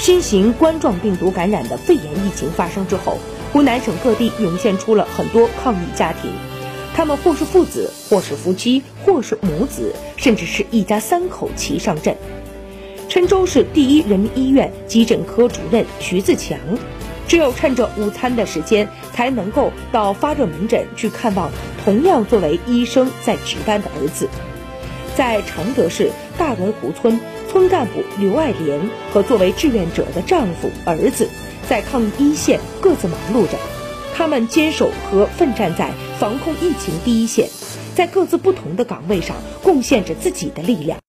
新型冠状病毒感染的肺炎疫情发生之后，湖南省各地涌现出了很多抗疫家庭，他们或是父子，或是夫妻，或是母子，甚至是一家三口齐上阵。郴州市第一人民医院急诊科主任徐自强，只有趁着午餐的时间，才能够到发热门诊去看望同样作为医生在值班的儿子。在常德市大文湖村，村干部刘爱莲和作为志愿者的丈夫、儿子，在抗疫一线各自忙碌着。他们坚守和奋战在防控疫情第一线，在各自不同的岗位上贡献着自己的力量。